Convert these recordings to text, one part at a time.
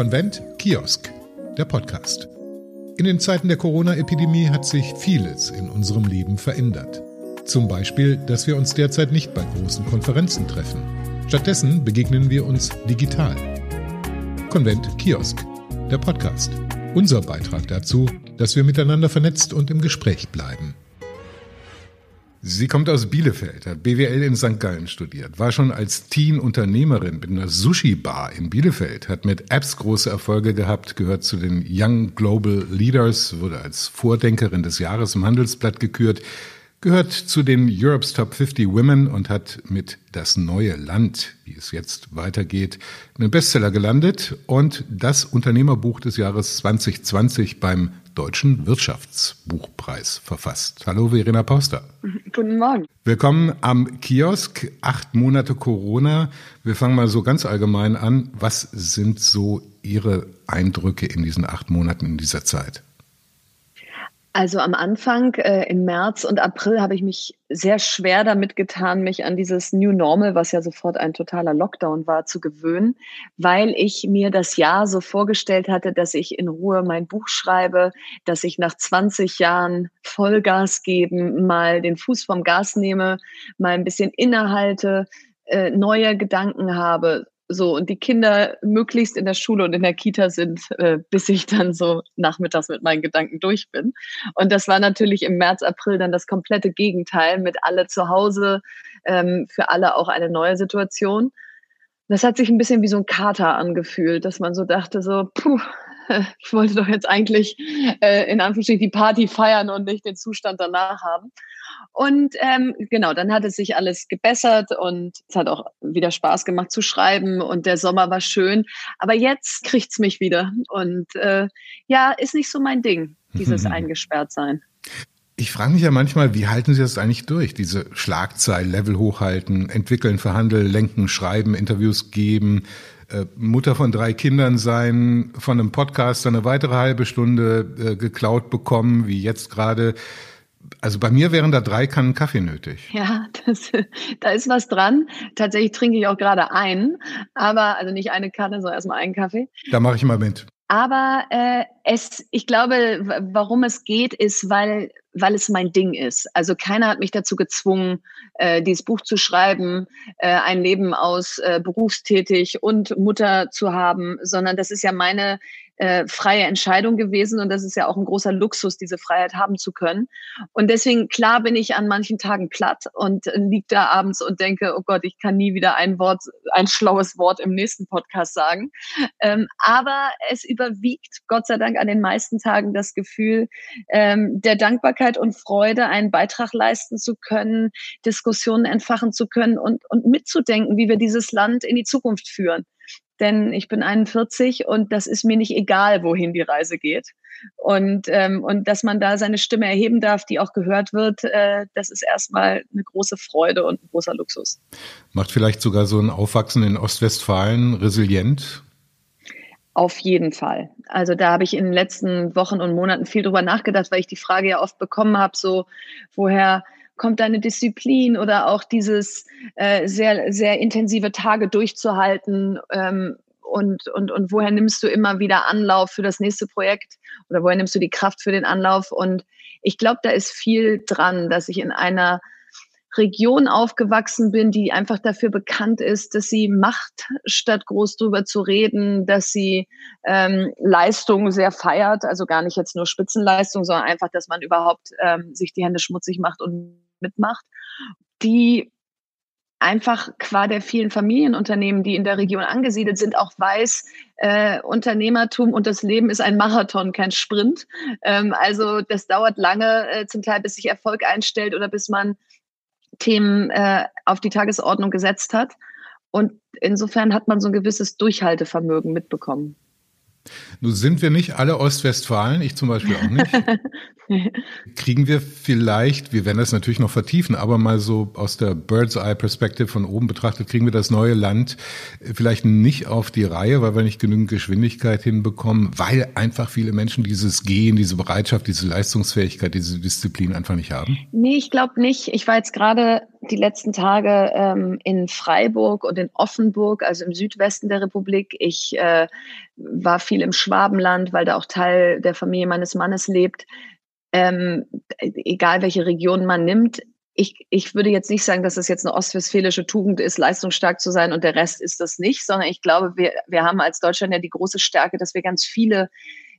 Konvent Kiosk, der Podcast. In den Zeiten der Corona-Epidemie hat sich vieles in unserem Leben verändert. Zum Beispiel, dass wir uns derzeit nicht bei großen Konferenzen treffen. Stattdessen begegnen wir uns digital. Konvent Kiosk, der Podcast. Unser Beitrag dazu, dass wir miteinander vernetzt und im Gespräch bleiben. Sie kommt aus Bielefeld, hat BWL in St. Gallen studiert, war schon als Teen Unternehmerin mit einer Sushi-Bar in Bielefeld, hat mit Apps große Erfolge gehabt, gehört zu den Young Global Leaders, wurde als Vordenkerin des Jahres im Handelsblatt gekürt, gehört zu den Europe's Top 50 Women und hat mit Das neue Land, wie es jetzt weitergeht, einen Bestseller gelandet und das Unternehmerbuch des Jahres 2020 beim Deutschen Wirtschaftsbuchpreis verfasst. Hallo Verena Pauster. Guten Morgen. Willkommen am Kiosk. Acht Monate Corona. Wir fangen mal so ganz allgemein an. Was sind so Ihre Eindrücke in diesen acht Monaten in dieser Zeit? Also am Anfang, äh, im März und April, habe ich mich sehr schwer damit getan, mich an dieses New Normal, was ja sofort ein totaler Lockdown war, zu gewöhnen, weil ich mir das Jahr so vorgestellt hatte, dass ich in Ruhe mein Buch schreibe, dass ich nach 20 Jahren Vollgas geben, mal den Fuß vom Gas nehme, mal ein bisschen innehalte, äh, neue Gedanken habe, so und die Kinder möglichst in der Schule und in der Kita sind, äh, bis ich dann so nachmittags mit meinen Gedanken durch bin. Und das war natürlich im März, April dann das komplette Gegenteil mit alle zu Hause, ähm, für alle auch eine neue Situation. Das hat sich ein bisschen wie so ein Kater angefühlt, dass man so dachte, so, puh, ich wollte doch jetzt eigentlich äh, in Anführungsstrichen die Party feiern und nicht den Zustand danach haben. Und ähm, genau, dann hat es sich alles gebessert und es hat auch wieder Spaß gemacht zu schreiben und der Sommer war schön. Aber jetzt kriegt's mich wieder und äh, ja, ist nicht so mein Ding, dieses Eingesperrtsein. Ich frage mich ja manchmal, wie halten Sie das eigentlich durch? Diese Schlagzeil, Level hochhalten, entwickeln, verhandeln, lenken, schreiben, Interviews geben, äh, Mutter von drei Kindern sein, von einem Podcast eine weitere halbe Stunde äh, geklaut bekommen, wie jetzt gerade. Also bei mir wären da drei Kannen Kaffee nötig. Ja, das, da ist was dran. Tatsächlich trinke ich auch gerade einen, aber also nicht eine Kanne, sondern erstmal einen Kaffee. Da mache ich mal mit. Aber äh, es, ich glaube, warum es geht, ist, weil, weil es mein Ding ist. Also keiner hat mich dazu gezwungen, äh, dieses Buch zu schreiben, äh, ein Leben aus äh, berufstätig und Mutter zu haben, sondern das ist ja meine äh, freie Entscheidung gewesen und das ist ja auch ein großer Luxus, diese Freiheit haben zu können. Und deswegen, klar bin ich an manchen Tagen platt und äh, lieg da abends und denke, oh Gott, ich kann nie wieder ein Wort, ein schlaues Wort im nächsten Podcast sagen. Ähm, aber es überwiegt, Gott sei Dank, an den meisten Tagen das Gefühl ähm, der Dankbarkeit und Freude, einen Beitrag leisten zu können, Diskussionen entfachen zu können und, und mitzudenken, wie wir dieses Land in die Zukunft führen denn ich bin 41 und das ist mir nicht egal, wohin die Reise geht. Und, ähm, und dass man da seine Stimme erheben darf, die auch gehört wird, äh, das ist erstmal eine große Freude und ein großer Luxus. Macht vielleicht sogar so ein Aufwachsen in Ostwestfalen resilient? Auf jeden Fall. Also da habe ich in den letzten Wochen und Monaten viel drüber nachgedacht, weil ich die Frage ja oft bekommen habe, so woher kommt deine Disziplin oder auch dieses äh, sehr, sehr intensive Tage durchzuhalten? Ähm, und, und, und woher nimmst du immer wieder Anlauf für das nächste Projekt oder woher nimmst du die Kraft für den Anlauf? Und ich glaube, da ist viel dran, dass ich in einer Region aufgewachsen bin, die einfach dafür bekannt ist, dass sie macht, statt groß drüber zu reden, dass sie ähm, Leistung sehr feiert, also gar nicht jetzt nur Spitzenleistung, sondern einfach, dass man überhaupt ähm, sich die Hände schmutzig macht und mitmacht, die einfach qua der vielen Familienunternehmen, die in der Region angesiedelt sind, auch weiß, äh, Unternehmertum und das Leben ist ein Marathon, kein Sprint. Ähm, also das dauert lange, äh, zum Teil bis sich Erfolg einstellt oder bis man Themen äh, auf die Tagesordnung gesetzt hat. Und insofern hat man so ein gewisses Durchhaltevermögen mitbekommen. Nun sind wir nicht alle Ostwestfalen, ich zum Beispiel auch nicht. Kriegen wir vielleicht, wir werden das natürlich noch vertiefen, aber mal so aus der Bird's Eye Perspektive von oben betrachtet, kriegen wir das neue Land vielleicht nicht auf die Reihe, weil wir nicht genügend Geschwindigkeit hinbekommen, weil einfach viele Menschen dieses Gehen, diese Bereitschaft, diese Leistungsfähigkeit, diese Disziplin einfach nicht haben? Nee, ich glaube nicht. Ich war jetzt gerade die letzten Tage ähm, in Freiburg und in Offenburg, also im Südwesten der Republik. Ich äh, war viel im Schwabenland, weil da auch Teil der Familie meines Mannes lebt. Ähm, egal welche Region man nimmt, ich, ich würde jetzt nicht sagen, dass es jetzt eine ostwestfälische Tugend ist, leistungsstark zu sein und der Rest ist das nicht, sondern ich glaube, wir, wir haben als Deutschland ja die große Stärke, dass wir ganz viele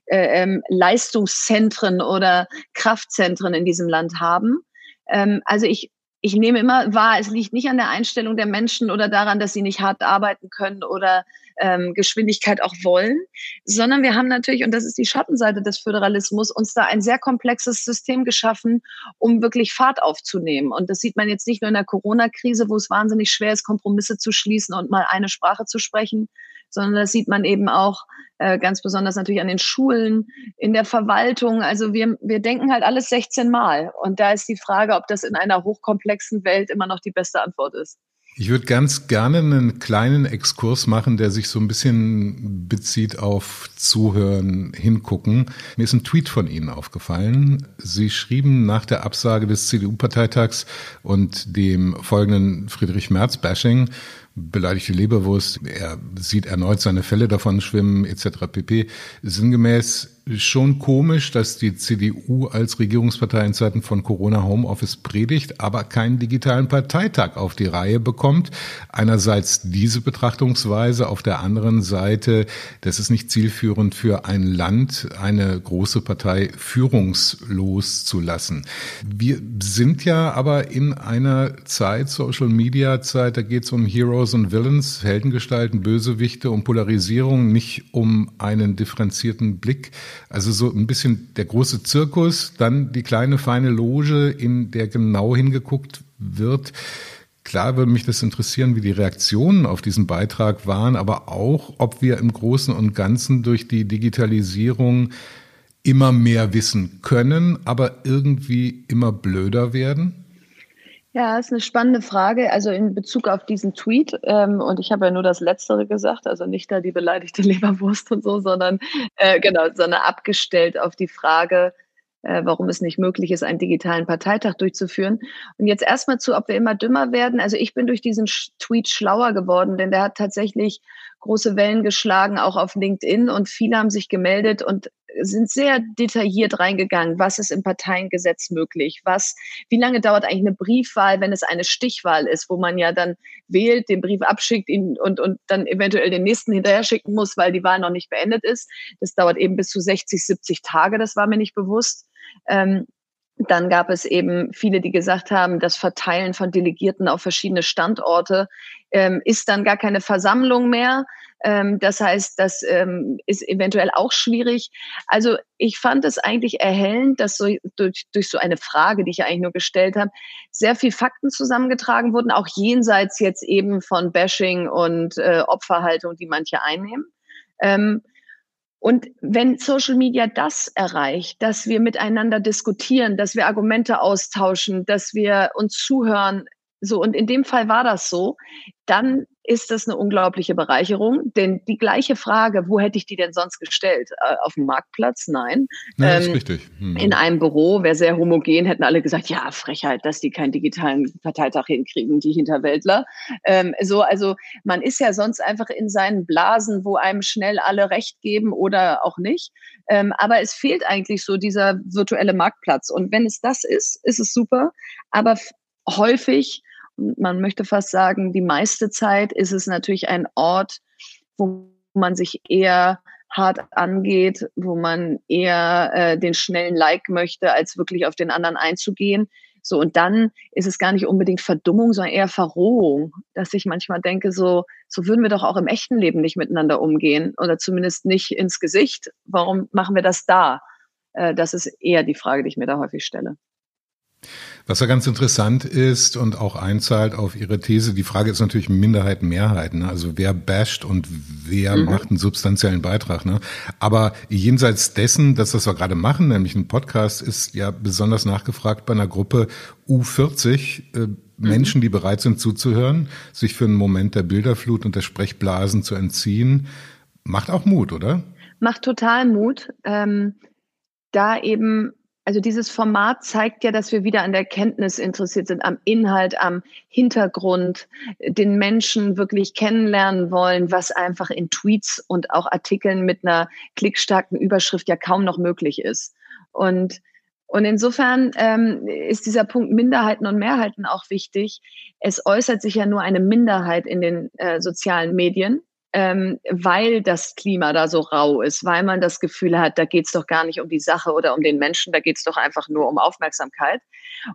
äh, ähm, Leistungszentren oder Kraftzentren in diesem Land haben. Ähm, also ich, ich nehme immer wahr, es liegt nicht an der Einstellung der Menschen oder daran, dass sie nicht hart arbeiten können oder ähm, Geschwindigkeit auch wollen, sondern wir haben natürlich, und das ist die Schattenseite des Föderalismus, uns da ein sehr komplexes System geschaffen, um wirklich Fahrt aufzunehmen. Und das sieht man jetzt nicht nur in der Corona-Krise, wo es wahnsinnig schwer ist, Kompromisse zu schließen und mal eine Sprache zu sprechen, sondern das sieht man eben auch äh, ganz besonders natürlich an den Schulen, in der Verwaltung. Also wir, wir denken halt alles 16 Mal. Und da ist die Frage, ob das in einer hochkomplexen Welt immer noch die beste Antwort ist. Ich würde ganz gerne einen kleinen Exkurs machen, der sich so ein bisschen bezieht auf Zuhören, hingucken. Mir ist ein Tweet von Ihnen aufgefallen. Sie schrieben nach der Absage des CDU-Parteitags und dem folgenden Friedrich Merz-Bashing, beleidigte Leberwurst, er sieht erneut seine Fälle davon schwimmen, etc. pp. Sinngemäß schon komisch, dass die CDU als Regierungspartei in Zeiten von Corona Homeoffice predigt, aber keinen digitalen Parteitag auf die Reihe bekommt. Einerseits diese Betrachtungsweise, auf der anderen Seite, das ist nicht zielführend für ein Land, eine große Partei führungslos zu lassen. Wir sind ja aber in einer Zeit, Social Media Zeit, da geht es um Heroes und Villains, Heldengestalten, Bösewichte, um Polarisierung, nicht um einen differenzierten Blick also so ein bisschen der große Zirkus, dann die kleine feine Loge, in der genau hingeguckt wird. Klar würde mich das interessieren, wie die Reaktionen auf diesen Beitrag waren, aber auch, ob wir im Großen und Ganzen durch die Digitalisierung immer mehr wissen können, aber irgendwie immer blöder werden? Ja, ist eine spannende Frage. Also in Bezug auf diesen Tweet, ähm, und ich habe ja nur das Letztere gesagt, also nicht da die beleidigte Leberwurst und so, sondern äh, genau, sondern abgestellt auf die Frage, äh, warum es nicht möglich ist, einen digitalen Parteitag durchzuführen. Und jetzt erstmal zu, ob wir immer dümmer werden. Also ich bin durch diesen Tweet schlauer geworden, denn der hat tatsächlich große Wellen geschlagen, auch auf LinkedIn und viele haben sich gemeldet und sind sehr detailliert reingegangen. Was ist im Parteiengesetz möglich? Was, wie lange dauert eigentlich eine Briefwahl, wenn es eine Stichwahl ist, wo man ja dann wählt, den Brief abschickt ihn und, und dann eventuell den nächsten hinterher schicken muss, weil die Wahl noch nicht beendet ist. Das dauert eben bis zu 60, 70 Tage. Das war mir nicht bewusst. Ähm, dann gab es eben viele, die gesagt haben, das Verteilen von Delegierten auf verschiedene Standorte ähm, ist dann gar keine Versammlung mehr. Ähm, das heißt, das ähm, ist eventuell auch schwierig. Also ich fand es eigentlich erhellend, dass so durch, durch so eine Frage, die ich eigentlich nur gestellt habe, sehr viel Fakten zusammengetragen wurden, auch jenseits jetzt eben von Bashing und äh, Opferhaltung, die manche einnehmen. Ähm, und wenn Social Media das erreicht, dass wir miteinander diskutieren, dass wir Argumente austauschen, dass wir uns zuhören, so, und in dem Fall war das so, dann ist das eine unglaubliche Bereicherung. Denn die gleiche Frage, wo hätte ich die denn sonst gestellt? Äh, auf dem Marktplatz? Nein. Ja, ähm, ist richtig. Hm. In einem Büro wäre sehr homogen, hätten alle gesagt, ja, Frechheit, dass die keinen digitalen Parteitag hinkriegen, die Hinterwäldler. Ähm, so, also man ist ja sonst einfach in seinen Blasen, wo einem schnell alle Recht geben oder auch nicht. Ähm, aber es fehlt eigentlich so dieser virtuelle Marktplatz. Und wenn es das ist, ist es super. Aber häufig man möchte fast sagen, die meiste Zeit ist es natürlich ein Ort, wo man sich eher hart angeht, wo man eher äh, den schnellen Like möchte, als wirklich auf den anderen einzugehen. So, und dann ist es gar nicht unbedingt Verdummung, sondern eher Verrohung, dass ich manchmal denke, so, so würden wir doch auch im echten Leben nicht miteinander umgehen oder zumindest nicht ins Gesicht. Warum machen wir das da? Äh, das ist eher die Frage, die ich mir da häufig stelle. Was ja ganz interessant ist und auch einzahlt auf Ihre These, die Frage ist natürlich Minderheit, Mehrheit. Ne? Also wer basht und wer mhm. macht einen substanziellen Beitrag. Ne? Aber jenseits dessen, dass das wir gerade machen, nämlich ein Podcast, ist ja besonders nachgefragt bei einer Gruppe U40, äh, mhm. Menschen, die bereit sind zuzuhören, sich für einen Moment der Bilderflut und der Sprechblasen zu entziehen. Macht auch Mut, oder? Macht total Mut. Ähm, da eben also dieses Format zeigt ja, dass wir wieder an der Kenntnis interessiert sind, am Inhalt, am Hintergrund, den Menschen wirklich kennenlernen wollen, was einfach in Tweets und auch Artikeln mit einer klickstarken Überschrift ja kaum noch möglich ist. Und und insofern ähm, ist dieser Punkt Minderheiten und Mehrheiten auch wichtig. Es äußert sich ja nur eine Minderheit in den äh, sozialen Medien ähm, weil das Klima da so rau ist, weil man das Gefühl hat, da geht es doch gar nicht um die Sache oder um den Menschen, da geht es doch einfach nur um Aufmerksamkeit.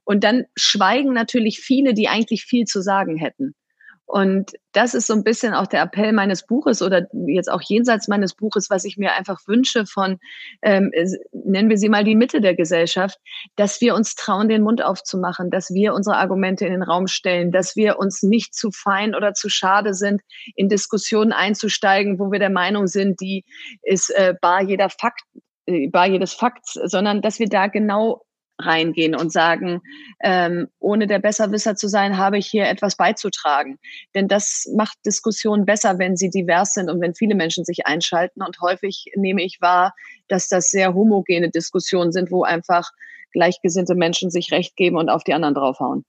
Und dann schweigen natürlich viele, die eigentlich viel zu sagen hätten. Und das ist so ein bisschen auch der Appell meines Buches oder jetzt auch jenseits meines Buches, was ich mir einfach wünsche von, ähm, nennen wir sie mal die Mitte der Gesellschaft, dass wir uns trauen, den Mund aufzumachen, dass wir unsere Argumente in den Raum stellen, dass wir uns nicht zu fein oder zu schade sind, in Diskussionen einzusteigen, wo wir der Meinung sind, die ist äh, bar jeder Fakt, äh, bar jedes Fakts, sondern dass wir da genau reingehen und sagen, ähm, ohne der Besserwisser zu sein, habe ich hier etwas beizutragen. Denn das macht Diskussionen besser, wenn sie divers sind und wenn viele Menschen sich einschalten. Und häufig nehme ich wahr, dass das sehr homogene Diskussionen sind, wo einfach gleichgesinnte Menschen sich Recht geben und auf die anderen draufhauen.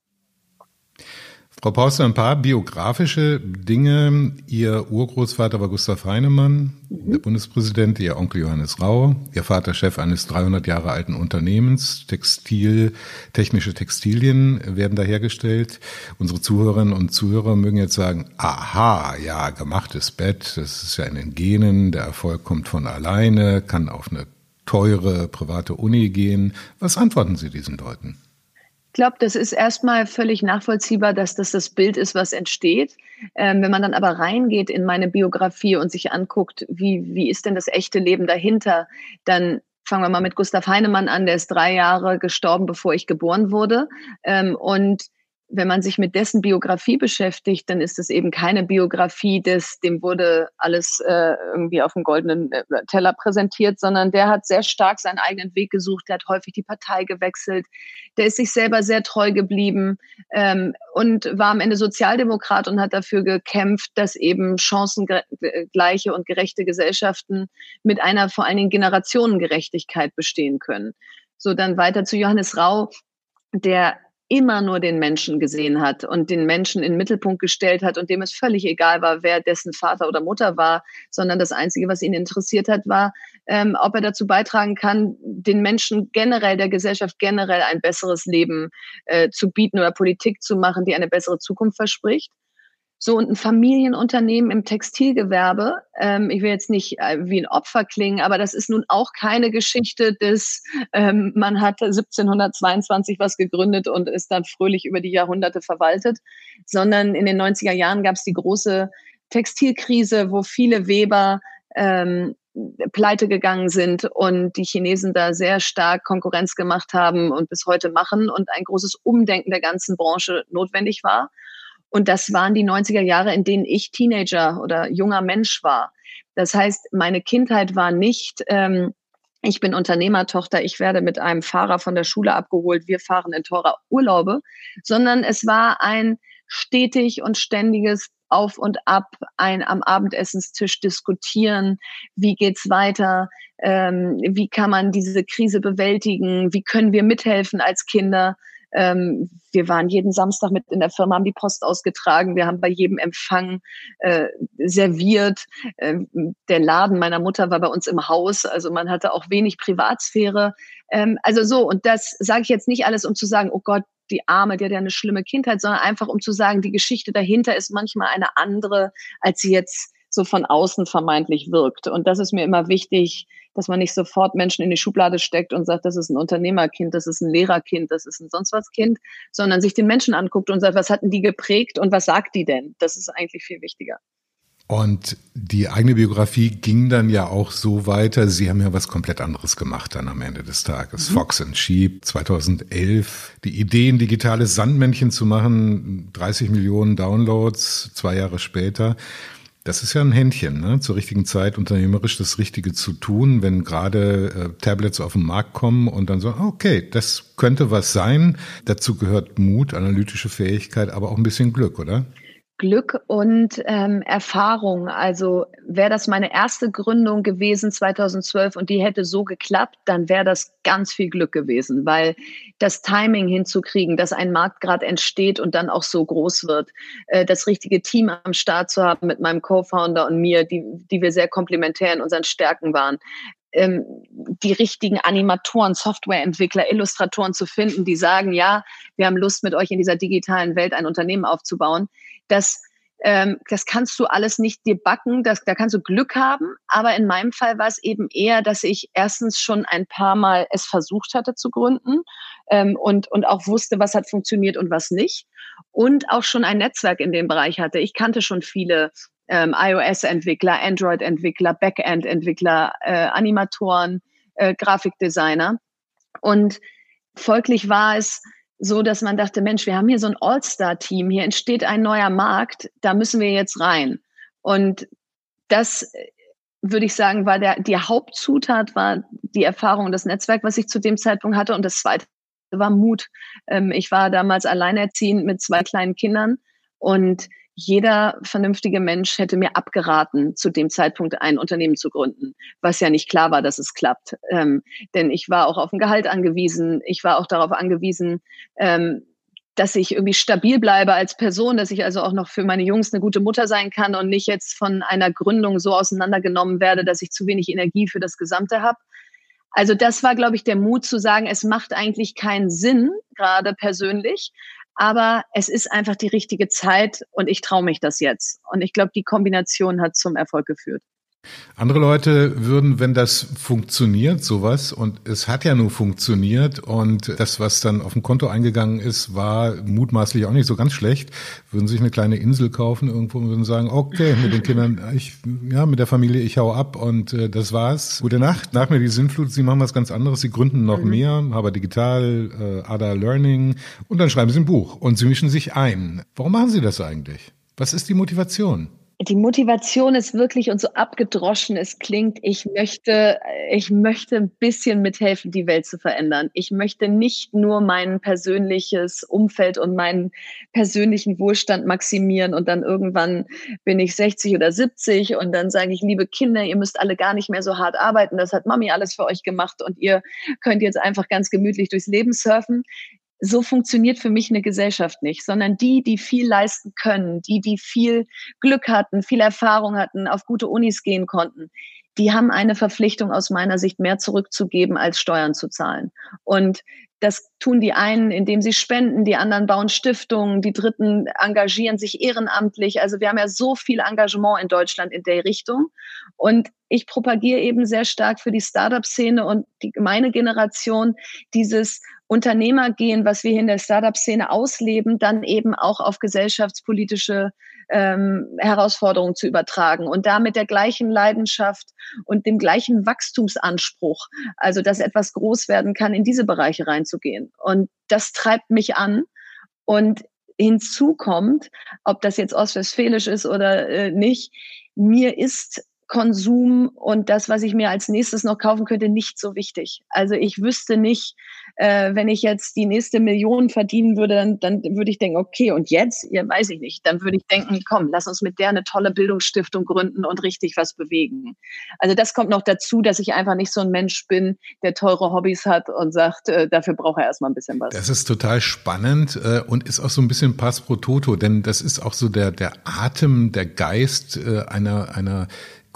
Frau Pauster, ein paar biografische Dinge. Ihr Urgroßvater war Gustav Heinemann, mhm. der Bundespräsident, Ihr Onkel Johannes Rau, Ihr Vater Chef eines 300 Jahre alten Unternehmens. Textil, technische Textilien werden da hergestellt. Unsere Zuhörerinnen und Zuhörer mögen jetzt sagen, aha, ja, gemachtes Bett, das ist ja in den Genen, der Erfolg kommt von alleine, kann auf eine teure private Uni gehen. Was antworten Sie diesen Leuten? Glaube, das ist erstmal völlig nachvollziehbar, dass das das Bild ist, was entsteht. Ähm, wenn man dann aber reingeht in meine Biografie und sich anguckt, wie, wie ist denn das echte Leben dahinter, dann fangen wir mal mit Gustav Heinemann an, der ist drei Jahre gestorben, bevor ich geboren wurde. Ähm, und wenn man sich mit dessen Biografie beschäftigt, dann ist es eben keine Biografie, des, dem wurde alles äh, irgendwie auf dem goldenen äh, Teller präsentiert, sondern der hat sehr stark seinen eigenen Weg gesucht, der hat häufig die Partei gewechselt, der ist sich selber sehr treu geblieben ähm, und war am Ende Sozialdemokrat und hat dafür gekämpft, dass eben chancengleiche und gerechte Gesellschaften mit einer vor allen Dingen Generationengerechtigkeit bestehen können. So, dann weiter zu Johannes Rau, der immer nur den Menschen gesehen hat und den Menschen in den Mittelpunkt gestellt hat und dem es völlig egal war, wer dessen Vater oder Mutter war, sondern das Einzige, was ihn interessiert hat, war, ähm, ob er dazu beitragen kann, den Menschen generell, der Gesellschaft generell ein besseres Leben äh, zu bieten oder Politik zu machen, die eine bessere Zukunft verspricht. So, und ein Familienunternehmen im Textilgewerbe, ähm, ich will jetzt nicht äh, wie ein Opfer klingen, aber das ist nun auch keine Geschichte des, ähm, man hat 1722 was gegründet und ist dann fröhlich über die Jahrhunderte verwaltet, sondern in den 90er Jahren gab es die große Textilkrise, wo viele Weber ähm, pleite gegangen sind und die Chinesen da sehr stark Konkurrenz gemacht haben und bis heute machen und ein großes Umdenken der ganzen Branche notwendig war. Und das waren die 90er Jahre, in denen ich Teenager oder junger Mensch war. Das heißt, meine Kindheit war nicht, ähm, ich bin Unternehmertochter, ich werde mit einem Fahrer von der Schule abgeholt, wir fahren in teurer Urlaube, sondern es war ein stetig und ständiges auf und ab, ein am Abendessenstisch diskutieren, wie geht's weiter, ähm, wie kann man diese Krise bewältigen, wie können wir mithelfen als Kinder. Ähm, wir waren jeden Samstag mit in der Firma, haben die Post ausgetragen, wir haben bei jedem Empfang äh, serviert. Ähm, der Laden meiner Mutter war bei uns im Haus, also man hatte auch wenig Privatsphäre. Ähm, also so, und das sage ich jetzt nicht alles, um zu sagen, oh Gott, die Arme, die hat ja eine schlimme Kindheit, sondern einfach um zu sagen, die Geschichte dahinter ist manchmal eine andere, als sie jetzt so von außen vermeintlich wirkt. Und das ist mir immer wichtig, dass man nicht sofort Menschen in die Schublade steckt und sagt, das ist ein Unternehmerkind, das ist ein Lehrerkind, das ist ein sonst was Kind, sondern sich den Menschen anguckt und sagt, was hatten die geprägt und was sagt die denn? Das ist eigentlich viel wichtiger. Und die eigene Biografie ging dann ja auch so weiter. Sie haben ja was komplett anderes gemacht dann am Ende des Tages. Mhm. Fox and Sheep 2011. Die Idee, ein digitales Sandmännchen zu machen, 30 Millionen Downloads, zwei Jahre später. Das ist ja ein Händchen, ne? zur richtigen Zeit unternehmerisch das Richtige zu tun, wenn gerade äh, Tablets auf den Markt kommen und dann so, okay, das könnte was sein. Dazu gehört Mut, analytische Fähigkeit, aber auch ein bisschen Glück, oder? Glück und ähm, Erfahrung. Also wäre das meine erste Gründung gewesen 2012 und die hätte so geklappt, dann wäre das ganz viel Glück gewesen, weil das Timing hinzukriegen, dass ein Markt gerade entsteht und dann auch so groß wird, äh, das richtige Team am Start zu haben mit meinem Co-Founder und mir, die, die wir sehr komplementär in unseren Stärken waren, ähm, die richtigen Animatoren, Softwareentwickler, Illustratoren zu finden, die sagen, ja, wir haben Lust, mit euch in dieser digitalen Welt ein Unternehmen aufzubauen. Das, ähm, das kannst du alles nicht dir backen, das, da kannst du Glück haben. Aber in meinem Fall war es eben eher, dass ich erstens schon ein paar Mal es versucht hatte zu gründen ähm, und, und auch wusste, was hat funktioniert und was nicht. Und auch schon ein Netzwerk in dem Bereich hatte. Ich kannte schon viele ähm, iOS-Entwickler, Android-Entwickler, Backend-Entwickler, äh, Animatoren, äh, Grafikdesigner. Und folglich war es so, dass man dachte, Mensch, wir haben hier so ein All-Star-Team, hier entsteht ein neuer Markt, da müssen wir jetzt rein. Und das äh, würde ich sagen, war der, die Hauptzutat war die Erfahrung und das Netzwerk, was ich zu dem Zeitpunkt hatte. Und das zweite war Mut. Ähm, ich war damals alleinerziehend mit zwei kleinen Kindern und jeder vernünftige Mensch hätte mir abgeraten, zu dem Zeitpunkt ein Unternehmen zu gründen, was ja nicht klar war, dass es klappt. Ähm, denn ich war auch auf ein Gehalt angewiesen. Ich war auch darauf angewiesen, ähm, dass ich irgendwie stabil bleibe als Person, dass ich also auch noch für meine Jungs eine gute Mutter sein kann und nicht jetzt von einer Gründung so auseinandergenommen werde, dass ich zu wenig Energie für das Gesamte habe. Also das war, glaube ich, der Mut zu sagen, es macht eigentlich keinen Sinn, gerade persönlich, aber es ist einfach die richtige Zeit und ich traue mich das jetzt. Und ich glaube, die Kombination hat zum Erfolg geführt. Andere Leute würden, wenn das funktioniert, sowas, und es hat ja nur funktioniert und das, was dann auf dem Konto eingegangen ist, war mutmaßlich auch nicht so ganz schlecht, würden sich eine kleine Insel kaufen irgendwo und würden sagen, okay, mit den Kindern, ich, ja, mit der Familie, ich hau ab und äh, das war's. Gute Nacht, nach mir die Sinnflut, sie machen was ganz anderes, sie gründen noch mhm. mehr, aber digital, äh, Ada Learning und dann schreiben sie ein Buch und sie mischen sich ein. Warum machen sie das eigentlich? Was ist die Motivation? Die Motivation ist wirklich und so abgedroschen es klingt, ich möchte, ich möchte ein bisschen mithelfen, die Welt zu verändern. Ich möchte nicht nur mein persönliches Umfeld und meinen persönlichen Wohlstand maximieren und dann irgendwann bin ich 60 oder 70 und dann sage ich, liebe Kinder, ihr müsst alle gar nicht mehr so hart arbeiten. Das hat Mami alles für euch gemacht und ihr könnt jetzt einfach ganz gemütlich durchs Leben surfen so funktioniert für mich eine Gesellschaft nicht, sondern die, die viel leisten können, die, die viel Glück hatten, viel Erfahrung hatten, auf gute Unis gehen konnten, die haben eine Verpflichtung aus meiner Sicht mehr zurückzugeben, als Steuern zu zahlen. Und das tun die einen, indem sie spenden, die anderen bauen Stiftungen, die Dritten engagieren sich ehrenamtlich. Also wir haben ja so viel Engagement in Deutschland in der Richtung. Und ich propagiere eben sehr stark für die Startup-Szene und die, meine Generation dieses Unternehmergehen, was wir hier in der Startup-Szene ausleben, dann eben auch auf gesellschaftspolitische ähm, Herausforderungen zu übertragen und da mit der gleichen Leidenschaft und dem gleichen Wachstumsanspruch, also dass etwas groß werden kann, in diese Bereiche reinzugehen. Und das treibt mich an. Und hinzu kommt, ob das jetzt ostwestfälisch ist oder äh, nicht, mir ist Konsum und das, was ich mir als nächstes noch kaufen könnte, nicht so wichtig. Also ich wüsste nicht, äh, wenn ich jetzt die nächste Million verdienen würde, dann, dann würde ich denken, okay, und jetzt? Ja, weiß ich nicht. Dann würde ich denken, komm, lass uns mit der eine tolle Bildungsstiftung gründen und richtig was bewegen. Also das kommt noch dazu, dass ich einfach nicht so ein Mensch bin, der teure Hobbys hat und sagt, äh, dafür braucht er erstmal ein bisschen was. Das ist total spannend äh, und ist auch so ein bisschen Pass pro Toto, denn das ist auch so der, der Atem, der Geist äh, einer, einer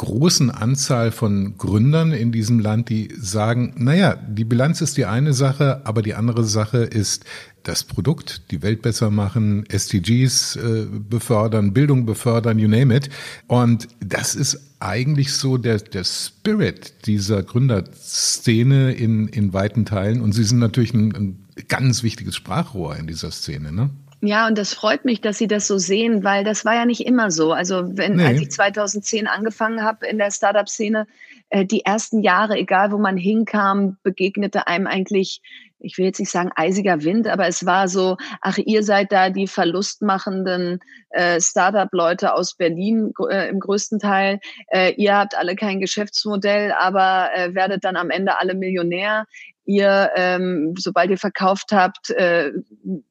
großen Anzahl von Gründern in diesem Land, die sagen, naja, die Bilanz ist die eine Sache, aber die andere Sache ist das Produkt, die Welt besser machen, SDGs äh, befördern, Bildung befördern, you name it. Und das ist eigentlich so der, der Spirit dieser Gründerszene in, in weiten Teilen. Und sie sind natürlich ein, ein ganz wichtiges Sprachrohr in dieser Szene, ne? Ja, und das freut mich, dass Sie das so sehen, weil das war ja nicht immer so. Also wenn, nee. als ich 2010 angefangen habe in der Startup-Szene, äh, die ersten Jahre, egal wo man hinkam, begegnete einem eigentlich ich will jetzt nicht sagen eisiger Wind, aber es war so, ach, ihr seid da die verlustmachenden äh, Startup-Leute aus Berlin äh, im größten Teil. Äh, ihr habt alle kein Geschäftsmodell, aber äh, werdet dann am Ende alle Millionär. Ihr, ähm, sobald ihr verkauft habt, äh,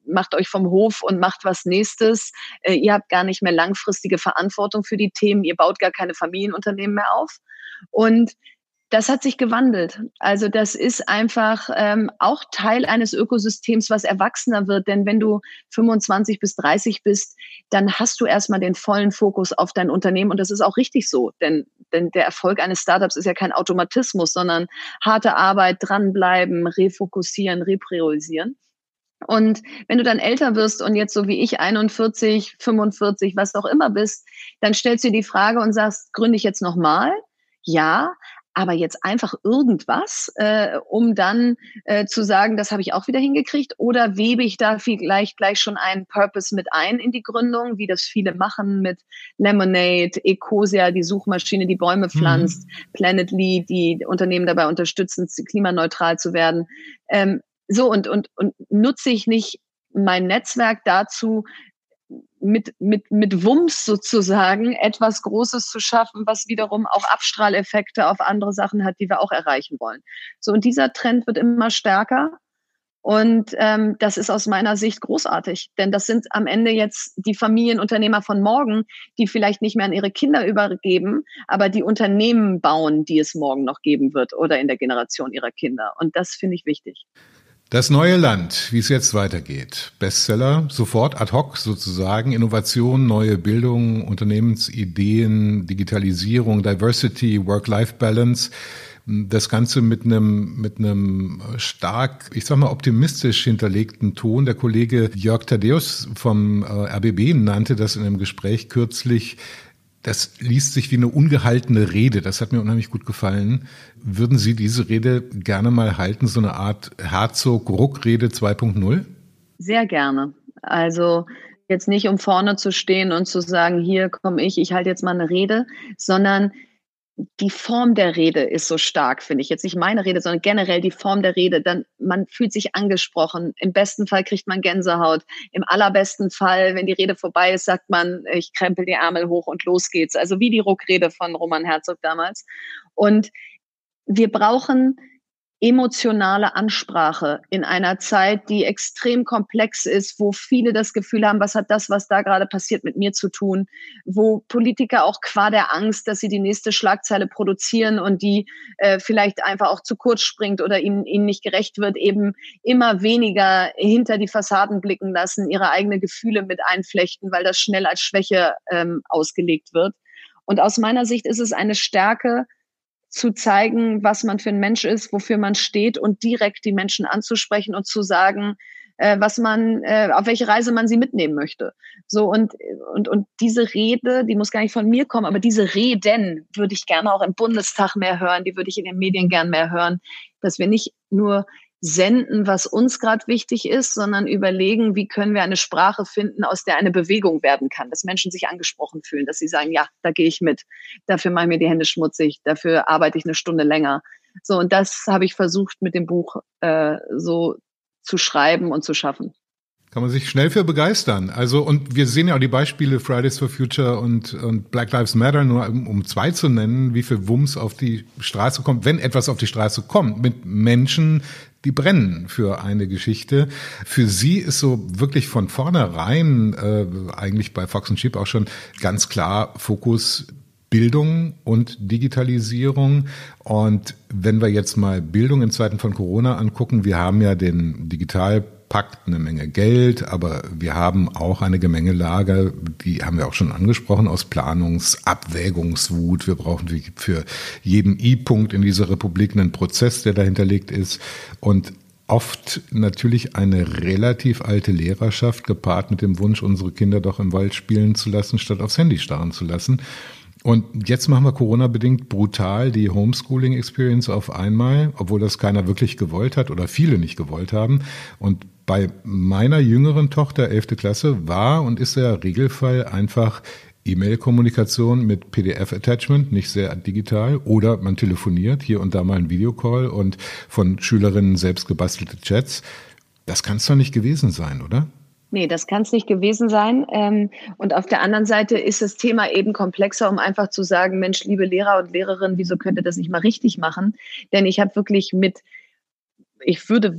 macht euch vom Hof und macht was nächstes. Äh, ihr habt gar nicht mehr langfristige Verantwortung für die Themen, ihr baut gar keine Familienunternehmen mehr auf. Und das hat sich gewandelt. Also das ist einfach ähm, auch Teil eines Ökosystems, was erwachsener wird. Denn wenn du 25 bis 30 bist, dann hast du erstmal den vollen Fokus auf dein Unternehmen. Und das ist auch richtig so. Denn, denn der Erfolg eines Startups ist ja kein Automatismus, sondern harte Arbeit, dranbleiben, refokussieren, repriorisieren. Und wenn du dann älter wirst und jetzt so wie ich 41, 45, was auch immer bist, dann stellst du dir die Frage und sagst, gründe ich jetzt nochmal? Ja, aber jetzt einfach irgendwas, äh, um dann äh, zu sagen, das habe ich auch wieder hingekriegt, oder webe ich da vielleicht gleich schon einen Purpose mit ein in die Gründung, wie das viele machen mit Lemonade, Ecosia, die Suchmaschine, die Bäume mhm. pflanzt, mhm. Planetly, die Unternehmen dabei unterstützen, klimaneutral zu werden. Ähm, so und und und nutze ich nicht mein Netzwerk dazu, mit, mit, mit Wumms sozusagen etwas Großes zu schaffen, was wiederum auch Abstrahleffekte auf andere Sachen hat, die wir auch erreichen wollen. So, und dieser Trend wird immer stärker. Und ähm, das ist aus meiner Sicht großartig, denn das sind am Ende jetzt die Familienunternehmer von morgen, die vielleicht nicht mehr an ihre Kinder übergeben, aber die Unternehmen bauen, die es morgen noch geben wird oder in der Generation ihrer Kinder. Und das finde ich wichtig. Das neue Land, wie es jetzt weitergeht. Bestseller, sofort ad hoc sozusagen, Innovation, neue Bildung, Unternehmensideen, Digitalisierung, Diversity, Work-Life-Balance. Das Ganze mit einem, mit einem stark, ich sag mal, optimistisch hinterlegten Ton. Der Kollege Jörg Thaddeus vom äh, RBB nannte das in einem Gespräch kürzlich das liest sich wie eine ungehaltene Rede. Das hat mir unheimlich gut gefallen. Würden Sie diese Rede gerne mal halten, so eine Art Herzog-Ruck-Rede 2.0? Sehr gerne. Also jetzt nicht um vorne zu stehen und zu sagen, hier komme ich, ich halte jetzt mal eine Rede, sondern die Form der Rede ist so stark, finde ich. Jetzt nicht meine Rede, sondern generell die Form der Rede. Dann, man fühlt sich angesprochen. Im besten Fall kriegt man Gänsehaut. Im allerbesten Fall, wenn die Rede vorbei ist, sagt man, ich krempel die Ärmel hoch und los geht's. Also wie die Ruckrede von Roman Herzog damals. Und wir brauchen emotionale Ansprache in einer Zeit, die extrem komplex ist, wo viele das Gefühl haben, was hat das, was da gerade passiert, mit mir zu tun, wo Politiker auch qua der Angst, dass sie die nächste Schlagzeile produzieren und die äh, vielleicht einfach auch zu kurz springt oder ihnen, ihnen nicht gerecht wird, eben immer weniger hinter die Fassaden blicken lassen, ihre eigenen Gefühle mit einflechten, weil das schnell als Schwäche ähm, ausgelegt wird. Und aus meiner Sicht ist es eine Stärke, zu zeigen, was man für ein Mensch ist, wofür man steht und direkt die Menschen anzusprechen und zu sagen, äh, was man, äh, auf welche Reise man sie mitnehmen möchte. So und, und, und diese Rede, die muss gar nicht von mir kommen, aber diese Reden würde ich gerne auch im Bundestag mehr hören, die würde ich in den Medien gern mehr hören, dass wir nicht nur senden, was uns gerade wichtig ist, sondern überlegen, wie können wir eine Sprache finden, aus der eine Bewegung werden kann, dass Menschen sich angesprochen fühlen, dass sie sagen, ja, da gehe ich mit, dafür mache ich mir die Hände schmutzig, dafür arbeite ich eine Stunde länger. So, und das habe ich versucht mit dem Buch äh, so zu schreiben und zu schaffen. Kann man sich schnell für begeistern. Also, und wir sehen ja auch die Beispiele Fridays for Future und, und Black Lives Matter, nur um, zwei zu nennen, wie viel Wumms auf die Straße kommt, wenn etwas auf die Straße kommt, mit Menschen, die brennen für eine Geschichte. Für sie ist so wirklich von vornherein, äh, eigentlich bei Fox und Chip auch schon ganz klar Fokus Bildung und Digitalisierung. Und wenn wir jetzt mal Bildung in Zeiten von Corona angucken, wir haben ja den Digital packt eine Menge Geld, aber wir haben auch eine Gemengelage, die haben wir auch schon angesprochen, aus Planungsabwägungswut. Wir brauchen für jeden I-Punkt in dieser Republik einen Prozess, der dahinterlegt ist. Und oft natürlich eine relativ alte Lehrerschaft gepaart mit dem Wunsch, unsere Kinder doch im Wald spielen zu lassen, statt aufs Handy starren zu lassen. Und jetzt machen wir Corona-bedingt brutal die Homeschooling-Experience auf einmal, obwohl das keiner wirklich gewollt hat oder viele nicht gewollt haben. Und bei meiner jüngeren Tochter, 11. Klasse, war und ist der Regelfall einfach E-Mail-Kommunikation mit PDF-Attachment, nicht sehr digital, oder man telefoniert, hier und da mal ein Videocall und von Schülerinnen selbst gebastelte Chats. Das kann es doch nicht gewesen sein, oder? Nee, das kann es nicht gewesen sein. Ähm, und auf der anderen Seite ist das Thema eben komplexer, um einfach zu sagen, Mensch, liebe Lehrer und Lehrerinnen, wieso könnt ihr das nicht mal richtig machen? Denn ich habe wirklich mit ich würde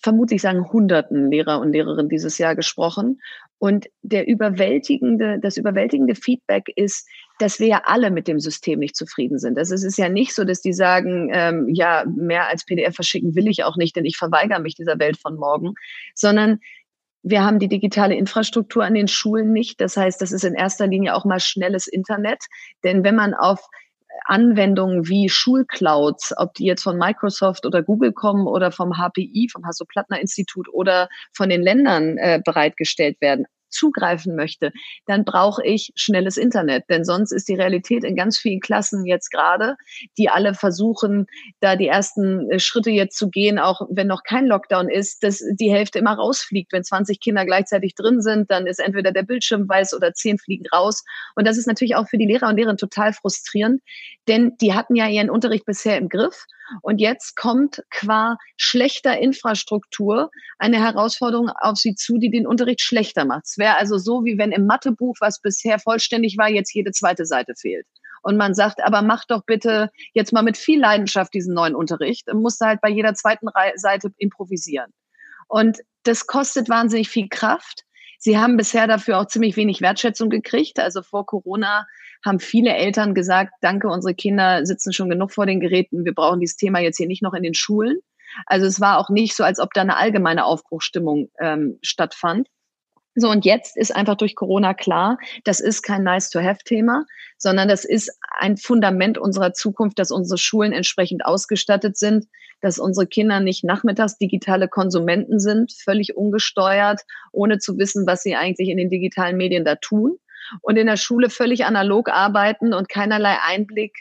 vermutlich sagen, hunderten Lehrer und Lehrerinnen dieses Jahr gesprochen. Und der überwältigende, das überwältigende Feedback ist, dass wir ja alle mit dem System nicht zufrieden sind. Also es ist ja nicht so, dass die sagen, ähm, ja, mehr als PDF verschicken will ich auch nicht, denn ich verweigere mich dieser Welt von morgen, sondern wir haben die digitale Infrastruktur an den Schulen nicht. Das heißt, das ist in erster Linie auch mal schnelles Internet. Denn wenn man auf Anwendungen wie Schulclouds, ob die jetzt von Microsoft oder Google kommen oder vom HPI, vom Hasso-Plattner-Institut oder von den Ländern äh, bereitgestellt werden, zugreifen möchte, dann brauche ich schnelles Internet. Denn sonst ist die Realität in ganz vielen Klassen jetzt gerade, die alle versuchen, da die ersten äh, Schritte jetzt zu gehen, auch wenn noch kein Lockdown ist, dass die Hälfte immer rausfliegt. Wenn 20 Kinder gleichzeitig drin sind, dann ist entweder der Bildschirm weiß oder 10 fliegen raus. Und das ist natürlich auch für die Lehrer und Lehrerinnen total frustrierend, denn die hatten ja ihren Unterricht bisher im Griff. Und jetzt kommt qua schlechter Infrastruktur eine Herausforderung auf sie zu, die den Unterricht schlechter macht. Es wäre also so, wie wenn im Mathebuch, was bisher vollständig war, jetzt jede zweite Seite fehlt. Und man sagt, aber mach doch bitte jetzt mal mit viel Leidenschaft diesen neuen Unterricht und musst halt bei jeder zweiten Seite improvisieren. Und das kostet wahnsinnig viel Kraft. Sie haben bisher dafür auch ziemlich wenig Wertschätzung gekriegt. Also vor Corona haben viele Eltern gesagt, danke, unsere Kinder sitzen schon genug vor den Geräten, wir brauchen dieses Thema jetzt hier nicht noch in den Schulen. Also es war auch nicht so, als ob da eine allgemeine Aufbruchstimmung ähm, stattfand. So, und jetzt ist einfach durch Corona klar, das ist kein Nice-to-Have-Thema, sondern das ist ein Fundament unserer Zukunft, dass unsere Schulen entsprechend ausgestattet sind, dass unsere Kinder nicht nachmittags digitale Konsumenten sind, völlig ungesteuert, ohne zu wissen, was sie eigentlich in den digitalen Medien da tun und in der Schule völlig analog arbeiten und keinerlei Einblick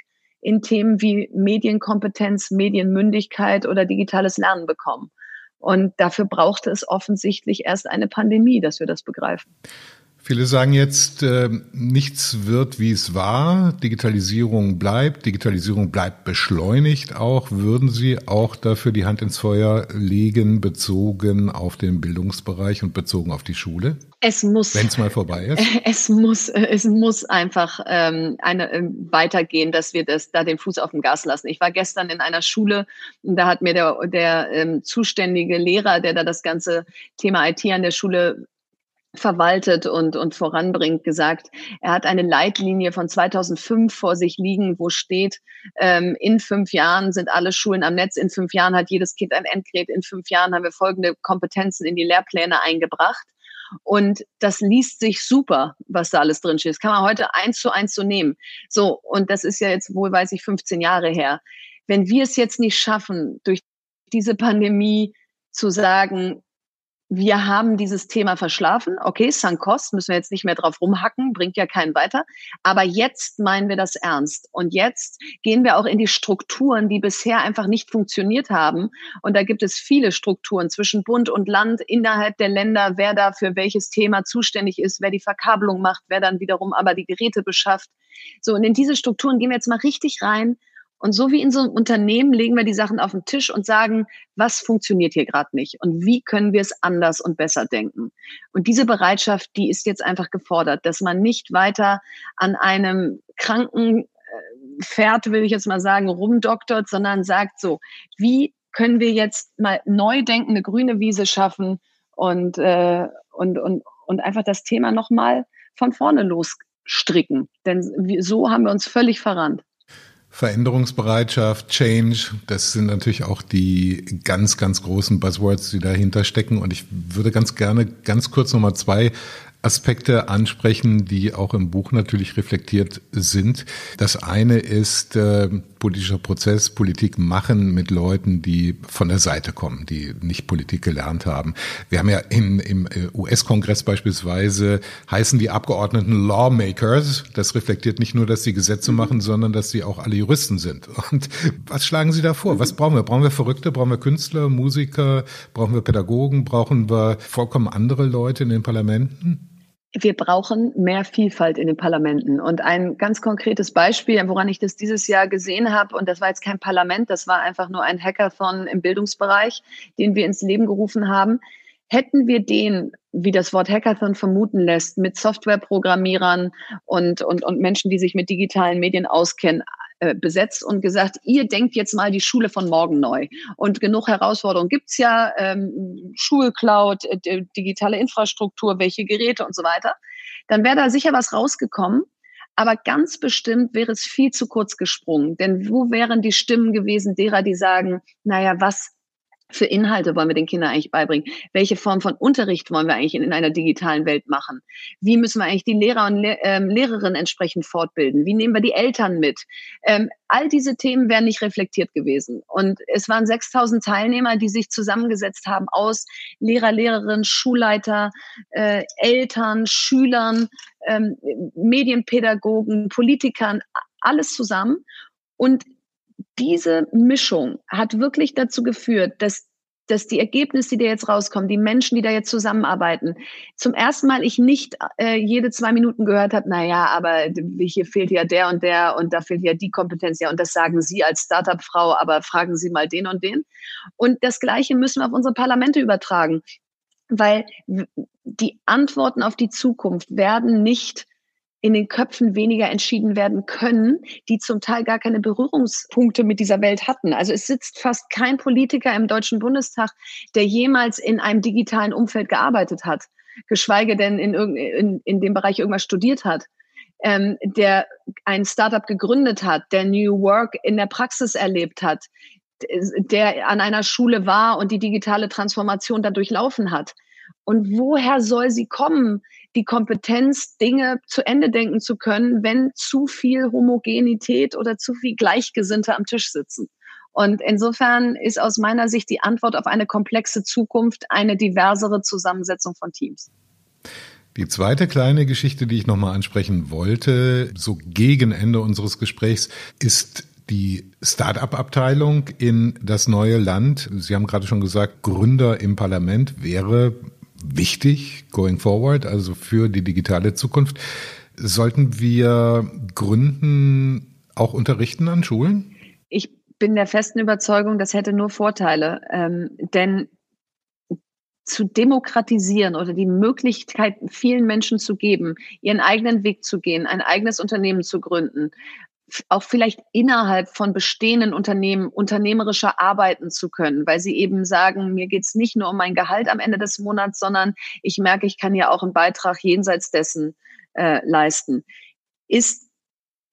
in Themen wie Medienkompetenz, Medienmündigkeit oder digitales Lernen bekommen. Und dafür brauchte es offensichtlich erst eine Pandemie, dass wir das begreifen. Viele sagen jetzt, äh, nichts wird, wie es war. Digitalisierung bleibt. Digitalisierung bleibt beschleunigt auch. Würden Sie auch dafür die Hand ins Feuer legen, bezogen auf den Bildungsbereich und bezogen auf die Schule? Es muss. Wenn es mal vorbei ist? Es muss, es muss einfach ähm, eine, äh, weitergehen, dass wir das, da den Fuß auf dem Gas lassen. Ich war gestern in einer Schule, da hat mir der, der ähm, zuständige Lehrer, der da das ganze Thema IT an der Schule verwaltet und, und voranbringt, gesagt, er hat eine Leitlinie von 2005 vor sich liegen, wo steht, ähm, in fünf Jahren sind alle Schulen am Netz, in fünf Jahren hat jedes Kind ein Endgerät, in fünf Jahren haben wir folgende Kompetenzen in die Lehrpläne eingebracht. Und das liest sich super, was da alles drin steht. Das kann man heute eins zu eins so nehmen. So, und das ist ja jetzt wohl, weiß ich, 15 Jahre her. Wenn wir es jetzt nicht schaffen, durch diese Pandemie zu sagen, wir haben dieses Thema verschlafen. Okay, Sankost müssen wir jetzt nicht mehr drauf rumhacken, bringt ja keinen weiter. Aber jetzt meinen wir das ernst. Und jetzt gehen wir auch in die Strukturen, die bisher einfach nicht funktioniert haben. Und da gibt es viele Strukturen zwischen Bund und Land, innerhalb der Länder, wer da für welches Thema zuständig ist, wer die Verkabelung macht, wer dann wiederum aber die Geräte beschafft. So, und in diese Strukturen gehen wir jetzt mal richtig rein und so wie in so einem Unternehmen legen wir die Sachen auf den Tisch und sagen, was funktioniert hier gerade nicht und wie können wir es anders und besser denken. Und diese Bereitschaft, die ist jetzt einfach gefordert, dass man nicht weiter an einem kranken äh, Pferd, will ich jetzt mal sagen, rumdoktert, sondern sagt so, wie können wir jetzt mal neu denken, eine grüne Wiese schaffen und, äh, und, und, und einfach das Thema nochmal von vorne losstricken. Denn so haben wir uns völlig verrannt. Veränderungsbereitschaft, Change, das sind natürlich auch die ganz, ganz großen Buzzwords, die dahinter stecken. Und ich würde ganz gerne ganz kurz nochmal zwei Aspekte ansprechen, die auch im Buch natürlich reflektiert sind. Das eine ist äh, politischer Prozess, Politik machen mit Leuten, die von der Seite kommen, die nicht Politik gelernt haben. Wir haben ja im, im äh, US-Kongress beispielsweise heißen die Abgeordneten Lawmakers. Das reflektiert nicht nur, dass sie Gesetze machen, sondern dass sie auch alle Juristen sind. Und was schlagen Sie da vor? Was brauchen wir? Brauchen wir Verrückte? Brauchen wir Künstler, Musiker? Brauchen wir Pädagogen? Brauchen wir vollkommen andere Leute in den Parlamenten? Wir brauchen mehr Vielfalt in den Parlamenten. Und ein ganz konkretes Beispiel, woran ich das dieses Jahr gesehen habe, und das war jetzt kein Parlament, das war einfach nur ein Hackathon im Bildungsbereich, den wir ins Leben gerufen haben. Hätten wir den, wie das Wort Hackathon vermuten lässt, mit Softwareprogrammierern und, und, und Menschen, die sich mit digitalen Medien auskennen, äh, besetzt und gesagt, ihr denkt jetzt mal die Schule von morgen neu. Und genug Herausforderungen gibt's ja, ähm, Schulcloud, äh, digitale Infrastruktur, welche Geräte und so weiter. Dann wäre da sicher was rausgekommen. Aber ganz bestimmt wäre es viel zu kurz gesprungen. Denn wo wären die Stimmen gewesen derer, die sagen, naja, was für Inhalte wollen wir den Kindern eigentlich beibringen? Welche Form von Unterricht wollen wir eigentlich in, in einer digitalen Welt machen? Wie müssen wir eigentlich die Lehrer und Le ähm, Lehrerinnen entsprechend fortbilden? Wie nehmen wir die Eltern mit? Ähm, all diese Themen wären nicht reflektiert gewesen. Und es waren 6000 Teilnehmer, die sich zusammengesetzt haben aus Lehrer, Lehrerinnen, Schulleiter, äh, Eltern, Schülern, ähm, Medienpädagogen, Politikern, alles zusammen. Und diese Mischung hat wirklich dazu geführt, dass dass die Ergebnisse, die da jetzt rauskommen, die Menschen, die da jetzt zusammenarbeiten, zum ersten Mal ich nicht äh, jede zwei Minuten gehört habe, naja, aber hier fehlt ja der und der und da fehlt ja die Kompetenz, ja, und das sagen Sie als Startup-Frau, aber fragen Sie mal den und den. Und das Gleiche müssen wir auf unsere Parlamente übertragen, weil die Antworten auf die Zukunft werden nicht in den Köpfen weniger entschieden werden können, die zum Teil gar keine Berührungspunkte mit dieser Welt hatten. Also es sitzt fast kein Politiker im Deutschen Bundestag, der jemals in einem digitalen Umfeld gearbeitet hat, geschweige denn in, in, in dem Bereich irgendwas studiert hat. Ähm, der ein Startup gegründet hat, der New Work in der Praxis erlebt hat, der an einer Schule war und die digitale Transformation dadurch laufen hat. Und woher soll sie kommen, die Kompetenz, Dinge zu Ende denken zu können, wenn zu viel Homogenität oder zu viel Gleichgesinnte am Tisch sitzen? Und insofern ist aus meiner Sicht die Antwort auf eine komplexe Zukunft eine diversere Zusammensetzung von Teams. Die zweite kleine Geschichte, die ich nochmal ansprechen wollte, so gegen Ende unseres Gesprächs, ist die Start-up-Abteilung in das neue Land. Sie haben gerade schon gesagt, Gründer im Parlament wäre wichtig going forward, also für die digitale Zukunft. Sollten wir Gründen auch unterrichten an Schulen? Ich bin der festen Überzeugung, das hätte nur Vorteile, ähm, denn zu demokratisieren oder die Möglichkeit vielen Menschen zu geben, ihren eigenen Weg zu gehen, ein eigenes Unternehmen zu gründen, auch vielleicht innerhalb von bestehenden Unternehmen unternehmerischer arbeiten zu können, weil sie eben sagen, mir geht es nicht nur um mein Gehalt am Ende des Monats, sondern ich merke, ich kann ja auch einen Beitrag jenseits dessen äh, leisten, ist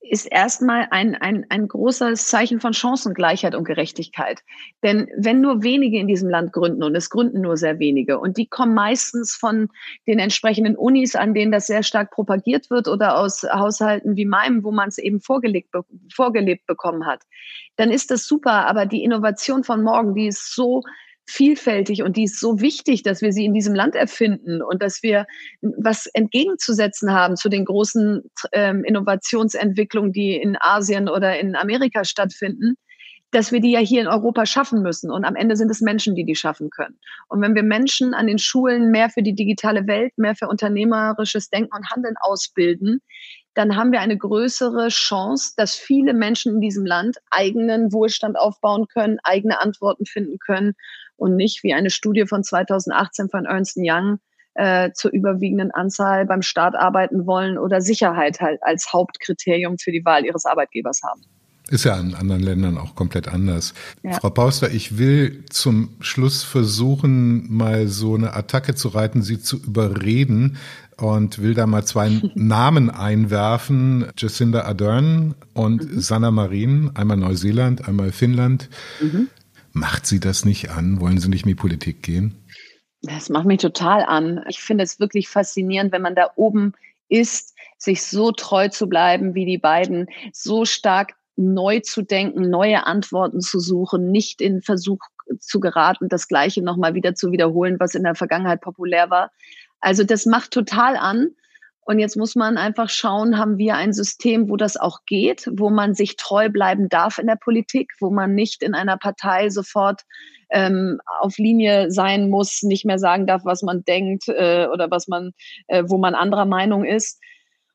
ist erstmal ein, ein, ein großes Zeichen von Chancengleichheit und Gerechtigkeit. Denn wenn nur wenige in diesem Land gründen, und es gründen nur sehr wenige, und die kommen meistens von den entsprechenden Unis, an denen das sehr stark propagiert wird, oder aus Haushalten wie meinem, wo man es eben vorgelegt, vorgelebt bekommen hat, dann ist das super. Aber die Innovation von morgen, die ist so vielfältig und die ist so wichtig, dass wir sie in diesem Land erfinden und dass wir was entgegenzusetzen haben zu den großen ähm, Innovationsentwicklungen, die in Asien oder in Amerika stattfinden, dass wir die ja hier in Europa schaffen müssen. Und am Ende sind es Menschen, die die schaffen können. Und wenn wir Menschen an den Schulen mehr für die digitale Welt, mehr für unternehmerisches Denken und Handeln ausbilden, dann haben wir eine größere Chance, dass viele Menschen in diesem Land eigenen Wohlstand aufbauen können, eigene Antworten finden können und nicht wie eine Studie von 2018 von Ernst Young äh, zur überwiegenden Anzahl beim Staat arbeiten wollen oder Sicherheit halt als Hauptkriterium für die Wahl ihres Arbeitgebers haben. Ist ja in anderen Ländern auch komplett anders. Ja. Frau Pauster, ich will zum Schluss versuchen, mal so eine Attacke zu reiten, Sie zu überreden und will da mal zwei Namen einwerfen. Jacinda Ardern und mhm. Sanna Marin, einmal Neuseeland, einmal Finnland. Mhm. Macht Sie das nicht an? Wollen Sie nicht in die Politik gehen? Das macht mich total an. Ich finde es wirklich faszinierend, wenn man da oben ist, sich so treu zu bleiben wie die beiden, so stark neu zu denken, neue Antworten zu suchen, nicht in Versuch zu geraten, das Gleiche nochmal wieder zu wiederholen, was in der Vergangenheit populär war. Also das macht total an. Und jetzt muss man einfach schauen, haben wir ein System, wo das auch geht, wo man sich treu bleiben darf in der Politik, wo man nicht in einer Partei sofort ähm, auf Linie sein muss, nicht mehr sagen darf, was man denkt äh, oder was man, äh, wo man anderer Meinung ist.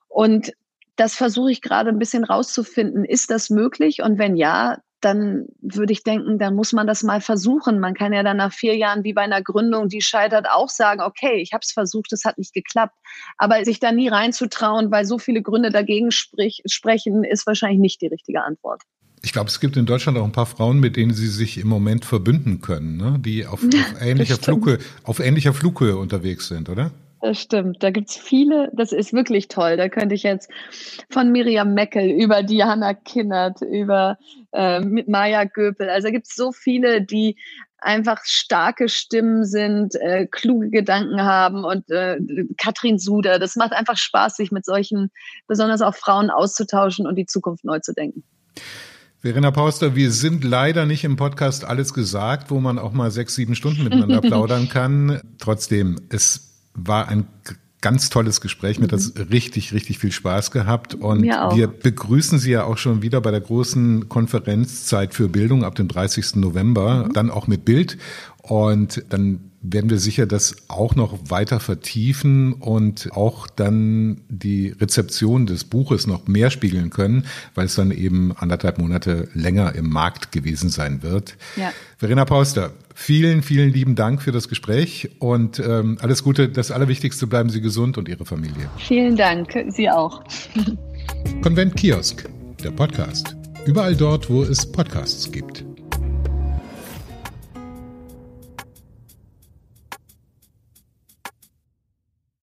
Und das versuche ich gerade ein bisschen rauszufinden. Ist das möglich? Und wenn ja, dann würde ich denken, dann muss man das mal versuchen. Man kann ja dann nach vier Jahren wie bei einer Gründung, die scheitert, auch sagen, okay, ich habe es versucht, es hat nicht geklappt. Aber sich da nie reinzutrauen, weil so viele Gründe dagegen sprich, sprechen, ist wahrscheinlich nicht die richtige Antwort. Ich glaube, es gibt in Deutschland auch ein paar Frauen, mit denen Sie sich im Moment verbünden können, ne? die auf, auf ähnlicher Flughöhe, auf ähnlicher Flughöhe unterwegs sind, oder? Das stimmt. Da gibt's viele, das ist wirklich toll. Da könnte ich jetzt von Miriam Meckel über Diana Kinnert, über äh, mit Maya Göpel. Also da gibt's so viele, die einfach starke Stimmen sind, äh, kluge Gedanken haben und äh, Katrin Suder. Das macht einfach Spaß, sich mit solchen, besonders auch Frauen auszutauschen und die Zukunft neu zu denken. Verena Pauster, wir sind leider nicht im Podcast alles gesagt, wo man auch mal sechs, sieben Stunden miteinander plaudern kann. Trotzdem, es war ein ganz tolles Gespräch. Mir hat das mhm. richtig, richtig viel Spaß gehabt. Und wir begrüßen Sie ja auch schon wieder bei der großen Konferenz Zeit für Bildung ab dem 30. November, mhm. dann auch mit Bild. Und dann werden wir sicher das auch noch weiter vertiefen und auch dann die Rezeption des Buches noch mehr spiegeln können, weil es dann eben anderthalb Monate länger im Markt gewesen sein wird. Ja. Verena Pauster, vielen, vielen lieben Dank für das Gespräch und ähm, alles Gute. Das Allerwichtigste, bleiben Sie gesund und Ihre Familie. Vielen Dank, Sie auch. Konvent Kiosk, der Podcast. Überall dort, wo es Podcasts gibt.